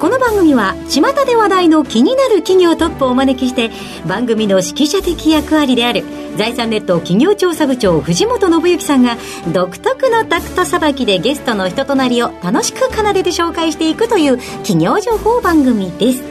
この番組は巷で話題の気になる企業トップをお招きして番組の指揮者的役割である財産ネット企業調査部長藤本信之さんが独特のタクトさばきでゲストの人となりを楽しく奏でて紹介していくという企業情報番組です。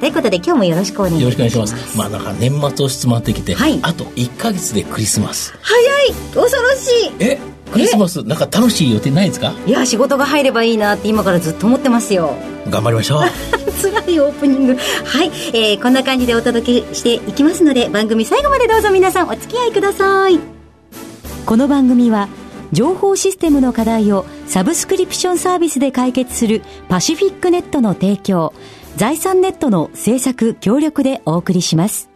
ということで今日もよろしくお願いします。よろしくお願いしますまあなんか年末押し詰まってきて、はいあと1か月でクリスマス。早い。恐ろしえ？クリスマスなんか楽しい予定ないですか？いいや仕事が入ればいいなって今からずっと思ってますよ。頑張りましょう。辛いオープニング。はい、えーこんな感じでお届けしていきますので番組最後までどうぞ皆さんお付き合いください。この番組は情報システムの課題をサブスクリプションサービスで解決するパシフィックネットの提供財産ネットの制作協力でお送りします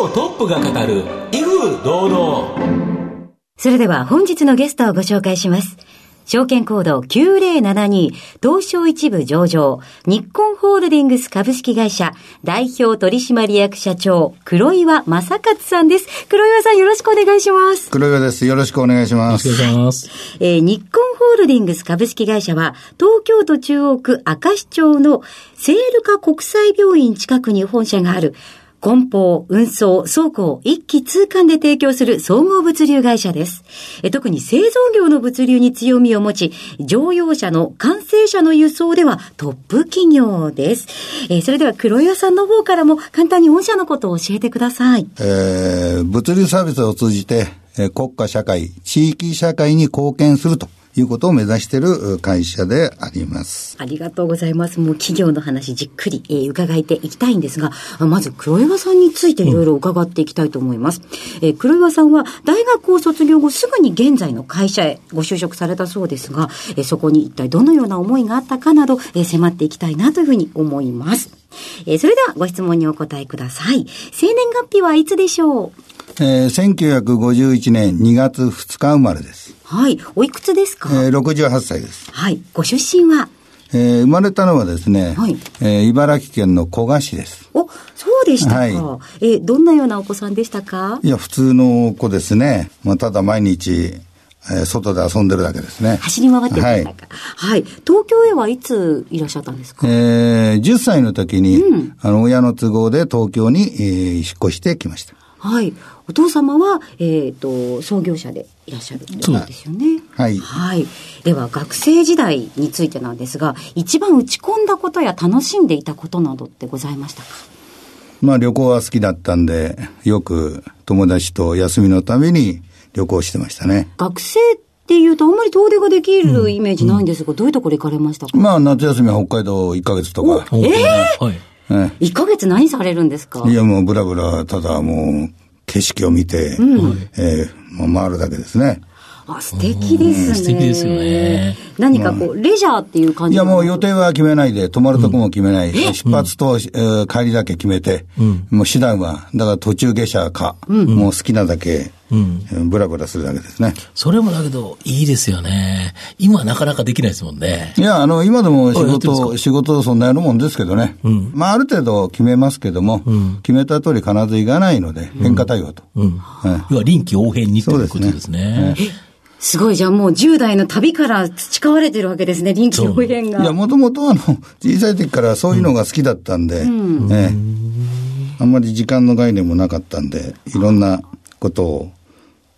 企業トップが語る威風堂々それでは本日のゲストをご紹介します。証券コード9072東証一部上場日本ホールディングス株式会社代表取締役社長黒岩正勝さんです。黒岩さんよろしくお願いします。黒岩です。よろしくお願いします。お願いしますえー日本ホールディングス株式会社は、東京都中央区明石町のセールカ国際病院近くに本社がある、梱包、運送、倉庫を一気通貫で提供する総合物流会社です。特に製造業の物流に強みを持ち、乗用車の完成車の輸送ではトップ企業です。えーそれでは黒岩さんの方からも簡単に御社のことを教えてください。えー物流サービスを通じて、国家社会、地域社会に貢献するということを目指している会社であります。ありがとうございます。もう企業の話じっくり、えー伺っていきたいんですが、あまず黒岩さんについていろいろ伺っていきたいと思います。えー黒岩さんは大学を卒業後すぐに現在の会社へご就職されたそうですが、えーそこに一体どのような思いがあったかなど、えー迫っていきたいなというふうに思います。えーそれではご質問にお答えください。生年月日はいつでしょう？えー1951年2月2日生まれです。はい。おいくつですか、えー68歳です。はい。ご出身は？えー生まれたのはですね、はいえー茨城県の古河市です。お、そうでしたか。はいえーどんなようなお子さんでしたか？いや、普通の子ですね。まあ、ただ毎日、えー外で遊んでるだけですね。走り回ってまはい。はい。東京へはいついらっしゃったんですか、えー10歳の時に、あの、親の都合で東京に、えー引っ越してきました。はい。お父様は、えっ、と、創業者でいらっしゃるということですよね。はいはい。では、学生時代についてなんですが、一番打ち込んだことや楽しんでいたことなどってございましたか？まあ旅行は好きだったんで、よく友達と休みのために旅行してましたね。学生っていうとあんまり遠出ができるイメージないんですが、どういうところ行かれましたか、まあ夏休みは北海道1ヶ月とか。ええはいえ ?1 ヶ月何されるんですか？えいやもうブラブラ、ただもう景色を見て、ええまあ回るだけですね。あ、素敵ですね。素敵ですよね。何かこう、レジャーっていう感じ？いやもう予定定は決めないで、泊まるとこも決めない。出発と、えー帰りだけ決めて、もう手段は、だから途中下車か、もう好きなだけ、えーブラブラするだけですね。それもだけどいいですよね。今なかなかできないですもんね。いや、あの、今でも仕事、仕事そんなやるもんですけどね。まあ、ある程度決めますけども、決めた通り必ずいかないので、変化対応と。はい要は臨機応変にということですね。すごい、じゃあもう10代の旅から培われてるわけですね、臨機応変いや、が。もともとあの、小さい時からそういうのが好きだったんで、ええ。あんまり時間の概念もなかったんで、いろんなことを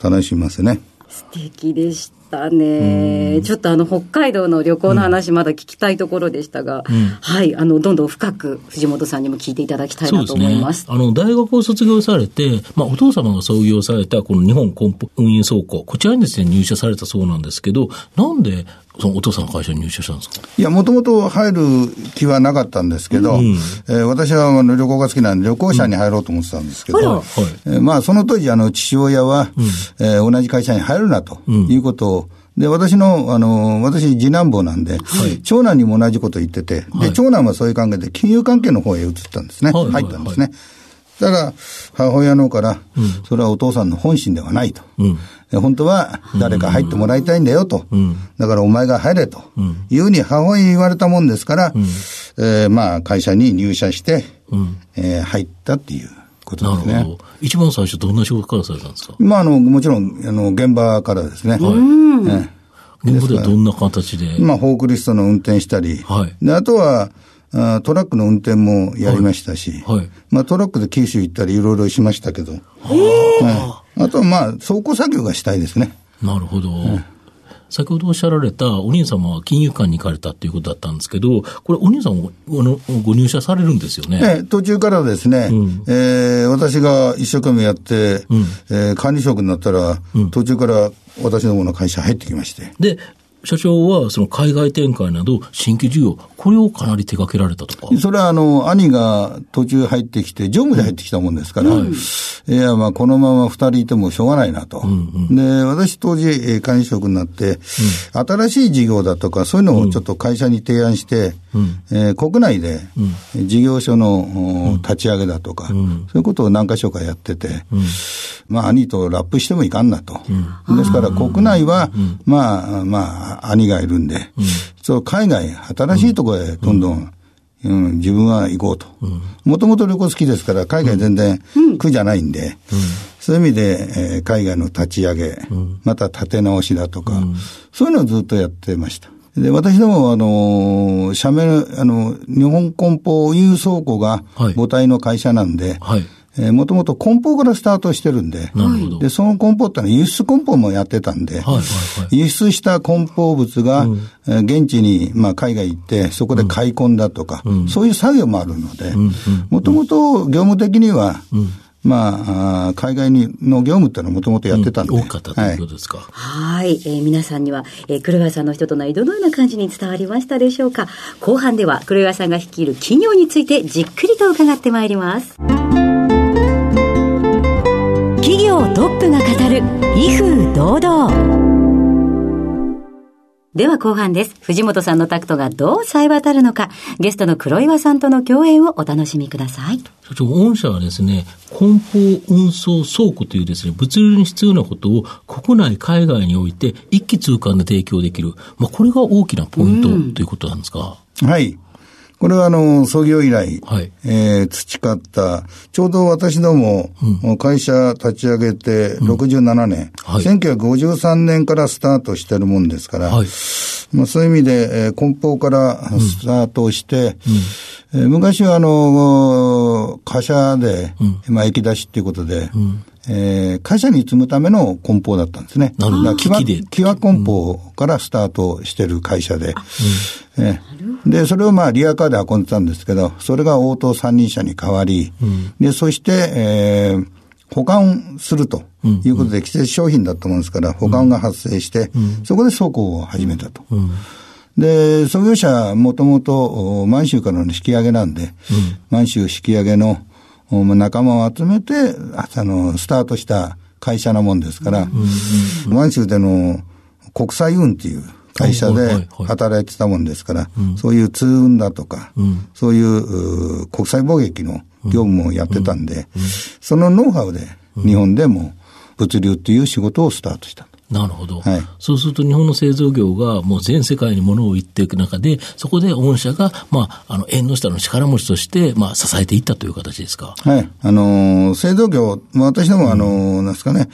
楽しみますね。素敵でしたね。ちょっとあの、北海道の旅行の話まだ聞きたいところでしたが、はい、あの、どんどん深く藤本さんにも聞いていただきたいなと思います。。あの、大学を卒業されて、まあ、お父様が創業されたこの日本運輸倉庫、こちらにですね、入社されたそうなんですけど、なんで、そのお父さんの会社に入社したんですか？いや、もともと入る気はなかったんですけど、えー私はあの旅行が好きなんで旅行者に入ろうと思ってたんですけど、うんあらはい。えーまあ、その当時、あの、父親は、えー同じ会社に入るなということを、で、私の、あの、私、次男坊なんで、長男にも同じこと言ってて、で、長男はそういう関係で、金融関係の方へ移ったんですね。はい。入ったんですね。だから、母親のから、それはお父さんの本心ではないと。本当は誰か入ってもらいたいんだよと。だからお前が入れと。いうふうに母親に言われたもんですから、えーまあ会社に入社して、えー入ったっていうことですね。なるほど。一番最初どんな仕事からされたんですか？まああの、もちろん、あの、現場からですね。ええ現場ではどんな形で？まあ、フォークリストの運転したり、はいであとはあトラックの運転もやりましたし、はい。はい。まあ、トラックで九州行ったりいろいろしましたけど、はい。あとはまあ、倉庫作業がしたいですね。なるほど。先ほどおっしゃられたお兄様は金融機関に行かれたっていうことだったんですけど、これお兄さんもご入社されるんですよね？ね、途中からですね、えー私が一生懸命やって、えー管理職になったら、途中から私どもの会社入ってきまして、で、社長はその海外展開など新規事業、これをかなり手掛けられたとか。それはあの、兄が途中入ってきて、常務で入ってきたもんですから、い。や、まあ、このまま二人いてもしょうがないなと。で、私当時、えー管理職になって、新しい事業だとか、そういうのをちょっと会社に提案して、えー国内で、事業所の、お立ち上げだとか、そういうことを何箇所かやってて、まあ、兄とラップしてもいかんなと。ですから、国内は、まあ、まあ、兄がいるんで、そう、海外、新しいところへどんどん、うん、自分は行こうと。もともと旅行好きですから、海外全然苦じゃないんで、そういう意味で、えー海外の立ち上げ、また立て直しだとか、そういうのをずっとやってました。で、私ども、あの、社名、あの、日本梱包運輸倉庫がはい。母体の会社なんで、はい。えーもともと梱包からスタートしてるんで、なるほど。で、その梱包ってのは輸出梱包もやってたんで、はいはいはい。輸出した梱包物が、えー現地に、まあ、海外行って、そこで買い込んだとか、そういう作業もあるので、もともと業務的には、まあ、あー海外にの業務っていうのはもともとやってたんで、多かったとはいいうことですか。はい、えー皆さんには、えー黒岩さんの人となりどのような感じに伝わりましたでしょうか。後半では黒岩さんが率いる企業についてじっくりと伺ってまいります。企業トップが語る威風堂々では後半です。藤本さんのタクトがどう冴え渡るのか、ゲストの黒岩さんとの共演をお楽しみください。社長、御社はですね、梱包運送倉庫というですね、物流に必要なことを国内、海外において一気通貫で提供できる。まあ、これが大きなポイントということなんですか？はい。これはあの、創業以来、はい。えー培った、ちょうど私ども、会社立ち上げて67年、はい。1953年からスタートしてるもんですから、はい。まあ、そういう意味で、えー梱包からスタートして、えー昔はあの、貨車で、まあ、駅出しっていうことで、えー会社に積むための梱包だったんですね。なるほど。木和梱包からスタートしてる会社で、ええ。で、それをまあリアカーで運んでたんですけど、それが応答三輪車に変わり、で、そして、えー保管するということで、季節商品だったもんですから、保管が発生して、そこで倉庫を始めたと。で、創業者、もともと満州からの引き上げなんで、満州引き上げのお仲間を集めて、ああの、スタートした会社なもんですから、満州での国際運っていう会社で働いてたもんですから、そういう通運だとか、そういうう国際貿易の業務をやってたんで、そのノウハウで日本でも物流っていう仕事をスタートした。なるほど、はいそうすると日本の製造業がもう全世界に物を売っていく中で、そこで御社が、まあ、あの、縁の下の力持ちとして、まあ、支えていったという形ですか？はい。あのー製造業、まあ私どもあのーなんですかね、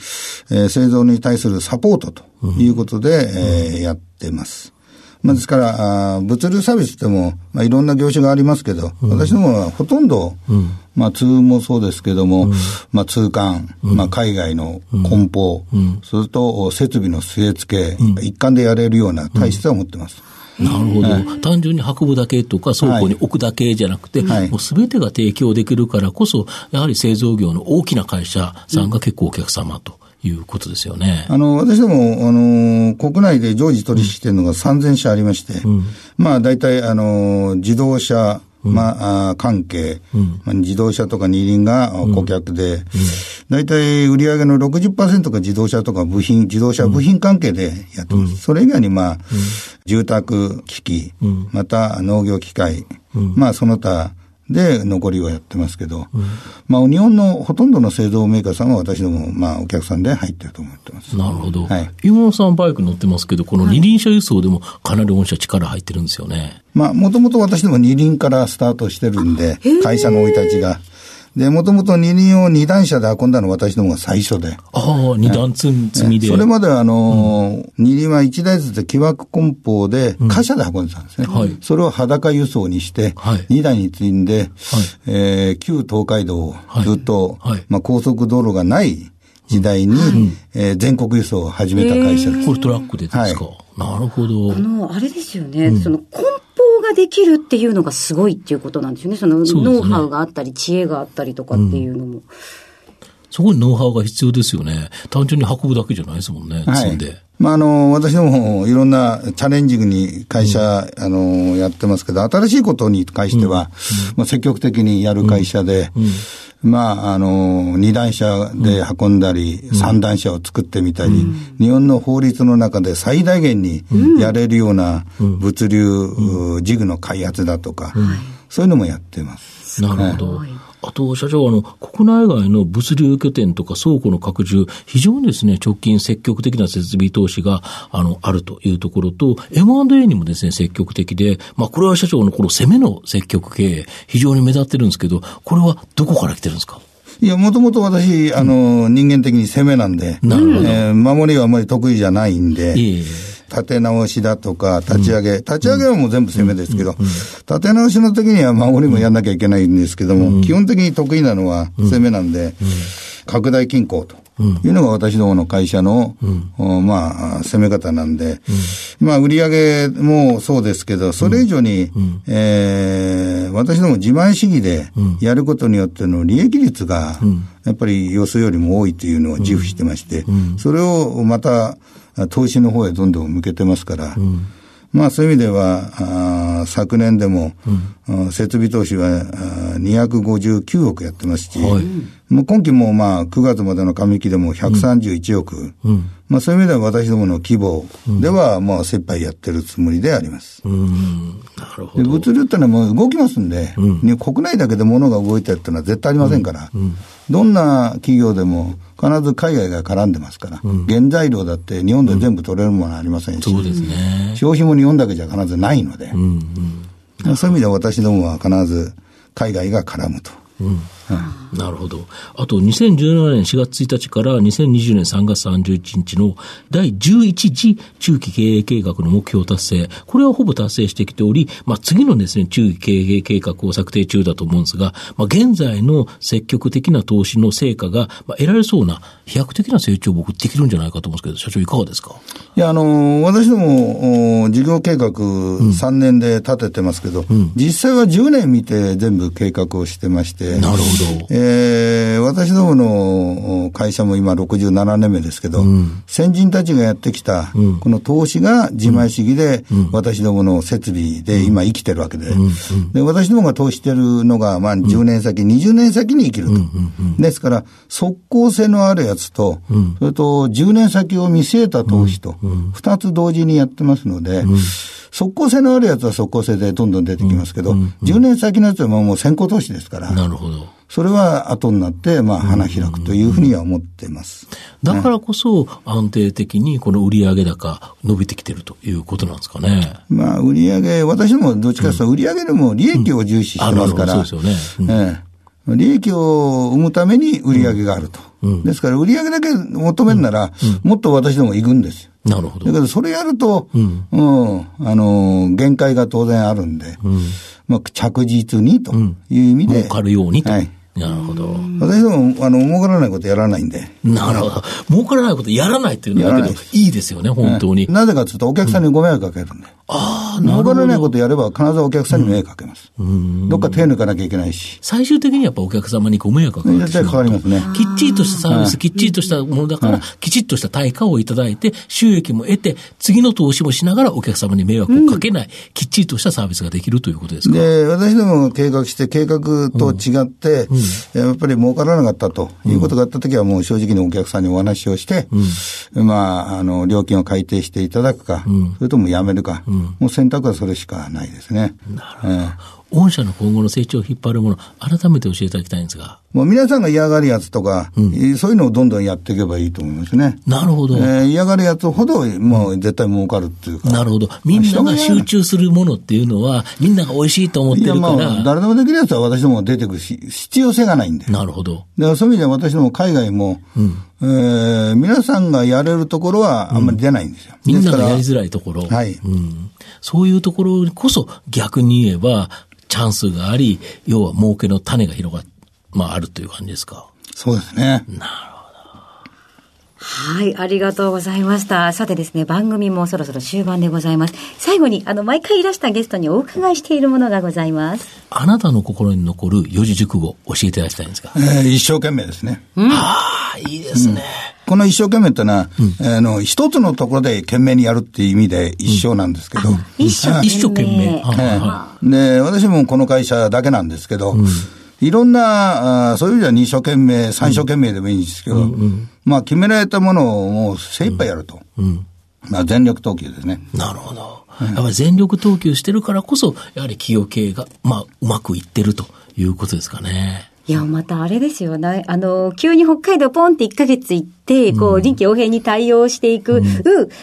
えー製造に対するサポートということで、えーやってます。まあですから、あー物流サービスっても、まあいろんな業種がありますけど、私どもはほとんど、まあ通もそうですけども、まあ通関、まあ海外の梱包、それと設備の据え付け、一貫でやれるような体質を持ってます。なるほど、単純に運ぶだけとか、倉庫に置くだけじゃなくて、はい。もうすべてが提供できるからこそ、やはり製造業の大きな会社さんが結構お客様ということですよね。あの、私ども、あの、国内で常時取引しているのが3000社ありまして、まあ、大体、あの、自動車、まあ、あ関係、まあ、自動車とか二輪があ顧客で、大体売上の60%が自動車とか部品、自動車部品関係でやってます。それ以外に、まあ、住宅機器、また農業機械、まあ、その他、で残りはやってますけど、まあ日本のほとんどの製造メーカーさんは私ども、まあお客さんで入ってると思ってます。なるほど。はい今野さんバイク乗ってますけど、この二輪車輸送でもかなり御社力入ってるんですよね。まあ、もともと私ども二輪からスタートしてるんで、会社の生い立ちが。で、もともと二輪を二段車で運んだのは私どもが最初で。ああ、二段積みで。それまではあのー二輪は一台ずつ木枠梱包で貨車で運んでたんですね。はいそれを裸輸送にしてはい、二台に積んで、えー旧東海道をずっと、はいまあ、高速道路がない時代に、えー全国輸送を始めた会社です。これトラックでですか？なるほどあ。の、あれですよね、その梱包ができるっていうのがすごいっていうことなんですよね。そのノウハウがあったり、知恵があったりとかっていうのも。そこにノウハウが必要ですよね。単純に運ぶだけじゃないですもんね。積んで。まあ、あの、私どもいろんなチャレンジングに会社、あの、やってますけど、新しいことに関しては、まあ、積極的にやる会社で、まあ、あの、二段車で運んだり、三段車を作ってみたり、日本の法律の中で最大限にやれるような物流、ジグの開発だとか、そういうのもやってます。なるほど。あと、社長、あの、国内外の物流拠点とか倉庫の拡充、非常にですね、直近積極的な設備投資が、あの、あるというところと、M&A にもですね、積極的で、まあ、これは社長のこの攻めの積極経営、非常に目立ってるんですけど、これはどこから来てるんですか？いや、もともと私、あの、人間的に攻めなんで、なるほど。えー守りはあまり得意じゃないんで、いえいえ。立て直しだとか、立ち上げ、立ち上げはもう全部攻めですけど、立て直しの時には守りもやんなきゃいけないんですけども、基本的に得意なのは攻めなんで、拡大均衡というのが私どもの会社の、おまあ、攻め方なんで、まあ、売上もそうですけど、それ以上に、えー私ども自前主義でやることによっての利益率が、やっぱり予想よりも多いというのを自負してまして、それをまた、投資の方へどんどん向けてますから、まあそういう意味では、あー昨年でも、あー設備投資はあー259億やってますし、はいもう今期もまあ9月までの上期でも131億、まあそういう意味では私どもの規模ではまあ精一杯やってるつもりであります。うん、なるほでど。物流ってのはもう動きますんで、ね国内だけで物が動いてるってのは絶対ありませんから、どんな企業でも必ず海外が絡んでますから、原材料だって日本で全部取れるものはありませんし、そうですね。消費も日本だけじゃ必ずないので、うん、うん。そういう意味では私どもは必ず海外が絡むと。なるほど。あと、2017年4月1日から2020年3月31日の第11次中期経営計画の目標達成。これはほぼ達成してきており、まあ、次のですね、中期経営計画を策定中だと思うんですが、まあ、現在の積極的な投資の成果が、まあ、得られそうな飛躍的な成長を僕できるんじゃないかと思うんですけど、社長いかがですか？いや、あの、私ども、お事業計画3年で立ててますけど、実際は10年見て全部計画をしてまして、なるほど。えー私どものお会社も今67年目ですけど、先人たちがやってきた、この投資が自前主義で、私どもの設備で今生きてるわけで、で私どもが投資してるのが、まあ10年先、20年先に生きると。ですから、即効性のあるやつと、それと10年先を見据えた投資と、二つ同時にやってますので、即効性のあるやつは即効性でどんどん出てきますけど、10年先のやつはもう先行投資ですから、なるほど。それは後になって、まあ、花開くというふうには思っています。だからこそ安定的にこの売上高伸びてきてるということなんですかね。まあ、売上私どもどっちかというと、売上でも利益を重視してますから、あなるほどそうですよね。ええ利益を生むために売上があると。ですから、売上だけ求めるなら、もっと私ども行くんですよ。なるほど。だけど、それやると、うん、あの、限界が当然あるんで、まあ、着実にという意味で。儲かるようにと。はい。なるほど。私ども、あの、儲からないことやらないんで。なるほど。儲からないことやらないっていうのだけでもいいですよね、本当に。なぜかというと、お客さんにご迷惑かけるんで。ああ、なるほど。儲からないことやれば、必ずお客さんに迷惑かけます。どっか手抜かなきゃいけないし。最終的にやっぱお客様にご迷惑がかかって絶対かかりますね。きっちりとしたサービス、きっちりとしたものだから、きちっとした対価をいただいて、収益も得て、次の投資もしながらお客様に迷惑をかけない、きっちりとしたサービスができるということですか？で、私どもが計画して、計画と違って、やっぱり儲からなかったということがあったときは、もう正直にお客さんにお話をして、まあ、あの、料金を改定していただくか、それともやめるか、もう選択はそれしかないですね。なるほど。御社の今後の成長を引っ張るもの、改めて教えていただきたいんですが。もう皆さんが嫌がるやつとか、うん、そういうのをどんどんやっていけばいいと思いますね。なるほど。えー、嫌がるやつほど、もう絶対儲かるっていうか。なるほど。みんなが集中するものっていうのは、みんなが美味しいと思ってるから。いや、まあ、誰でもできるやつは私ども出てくるし、必要性がないんで。なるほど。だからそういう意味では私ども海外も、うん、えー、皆さんがやれるところはあんまり出ないんですよ。うん、みんながやりづらいところ。はい。うん。そういうところこそ逆に言えば、チャンスがあり、要は儲けの種が広が、まああるという感じですか。そうですね。なるほど。はい、ありがとうございました。さてですね、番組もそろそろ終盤でございます。最後に、あの、毎回いらしたゲストにお伺いしているものがございます。あなたの心に残る四字熟語、教えていただきたいんですか、えー、一生懸命ですね。うん、ああ、いいですね。うんこの一生懸命ってのは、うん、あの、一つのところで懸命にやるっていう意味で一生なんですけど。うん、一生懸命。で、私もこの会社だけなんですけど、うんいろんな、あそういう意味では二生懸命、三生懸命でもいいんですけど、うんうん、まあ決められたものをもう精一杯やると。うん、まあ全力投球ですね。なるほど。やっぱり全力投球してるからこそ、やはり企業経営が、まあ、うまくいってるということですかね。いや、またあれですよね。あの、急に北海道ポンって1ヶ月行って、こう、臨機応変に対応していく、うん、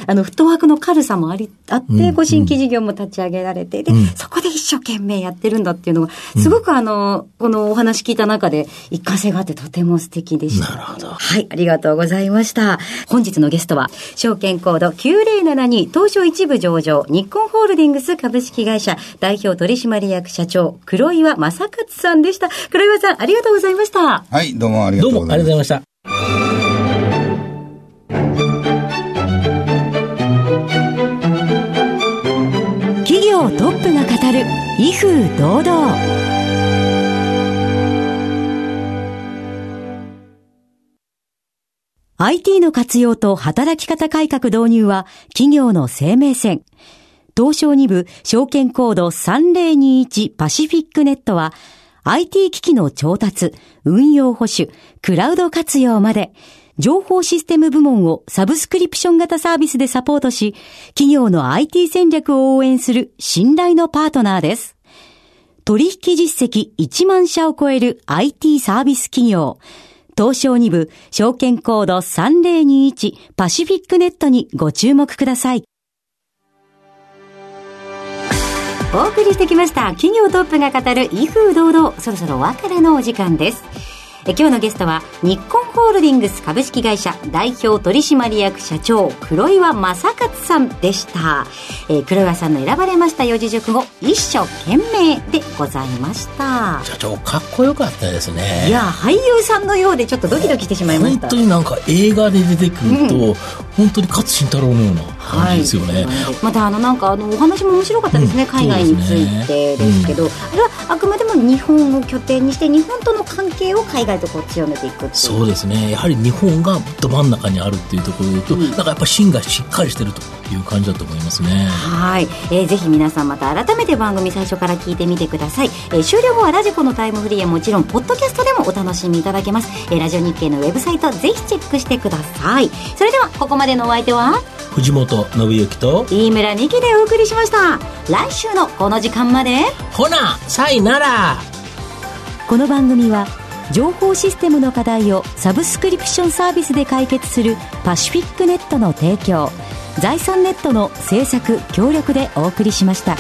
あの、フットワークの軽さもあり、あって、こう、新規事業も立ち上げられて、で、そこで一生懸命やってるんだっていうのが、すごくあの、このお話聞いた中で、一過性があってとても素敵でした。なるほど。はい、ありがとうございました。本日のゲストは、証券コード9072東証一部上場、日本ホールディングス株式会社代表取締役社長、黒岩正勝さんでした。黒岩さん、ありがとうございました。はい、どうもありがとうございました。どうもありがとうございました。トップが語る威風堂々？IT の活用と働き方改革導入は企業の生命線。東証2部証券コード3021パシフィックネットは IT 機器の調達、運用保守、クラウド活用まで情報システム部門をサブスクリプション型サービスでサポートし、企業の IT 戦略を応援する信頼のパートナーです。取引実績1万社を超える IT サービス企業。東証2部証券コード3021パシフィックネットにご注目ください。お送りしてきました企業トップが語る威風堂々そろそろお別れのお時間ですえ今日のゲストは日本ホールディングス株式会社代表取締役社長黒岩正勝さんでした、えー、黒岩さんの選ばれました四字熟語一生懸命でございました。社長かっこよかったですね。いや俳優さんのようでちょっとドキドキしてしまいました。本当になんか映画で出てくると、うん、本当に勝新太郎のような感じですよね、はい、またあのなんかあのお話も面白かったですね、うん、海外についてですけど、うん、あれはあくまでも日本を拠点にして日本との関係を海外とこう強めていくそうですね。やはり日本がど真ん中にあるっていうところと、うん、なんかやっぱ芯がしっかりしてるという感じだと思いますね。はい、えー、ぜひ皆さんまた改めて番組最初から聞いてみてください、えー、終了後はラジコのタイムフリーはもちろんポッドキャストでもお楽しみいただけます、えー、ラジオ日経のウェブサイトぜひチェックしてください。それではここまでのお相手は？藤本信之と飯村美希でお送りしました。来週のこの時間まで。ほなさいなら。この番組は情報システムの課題をサブスクリプションサービスで解決するパシフィックネットの提供。財産ネットの制作協力でお送りしました。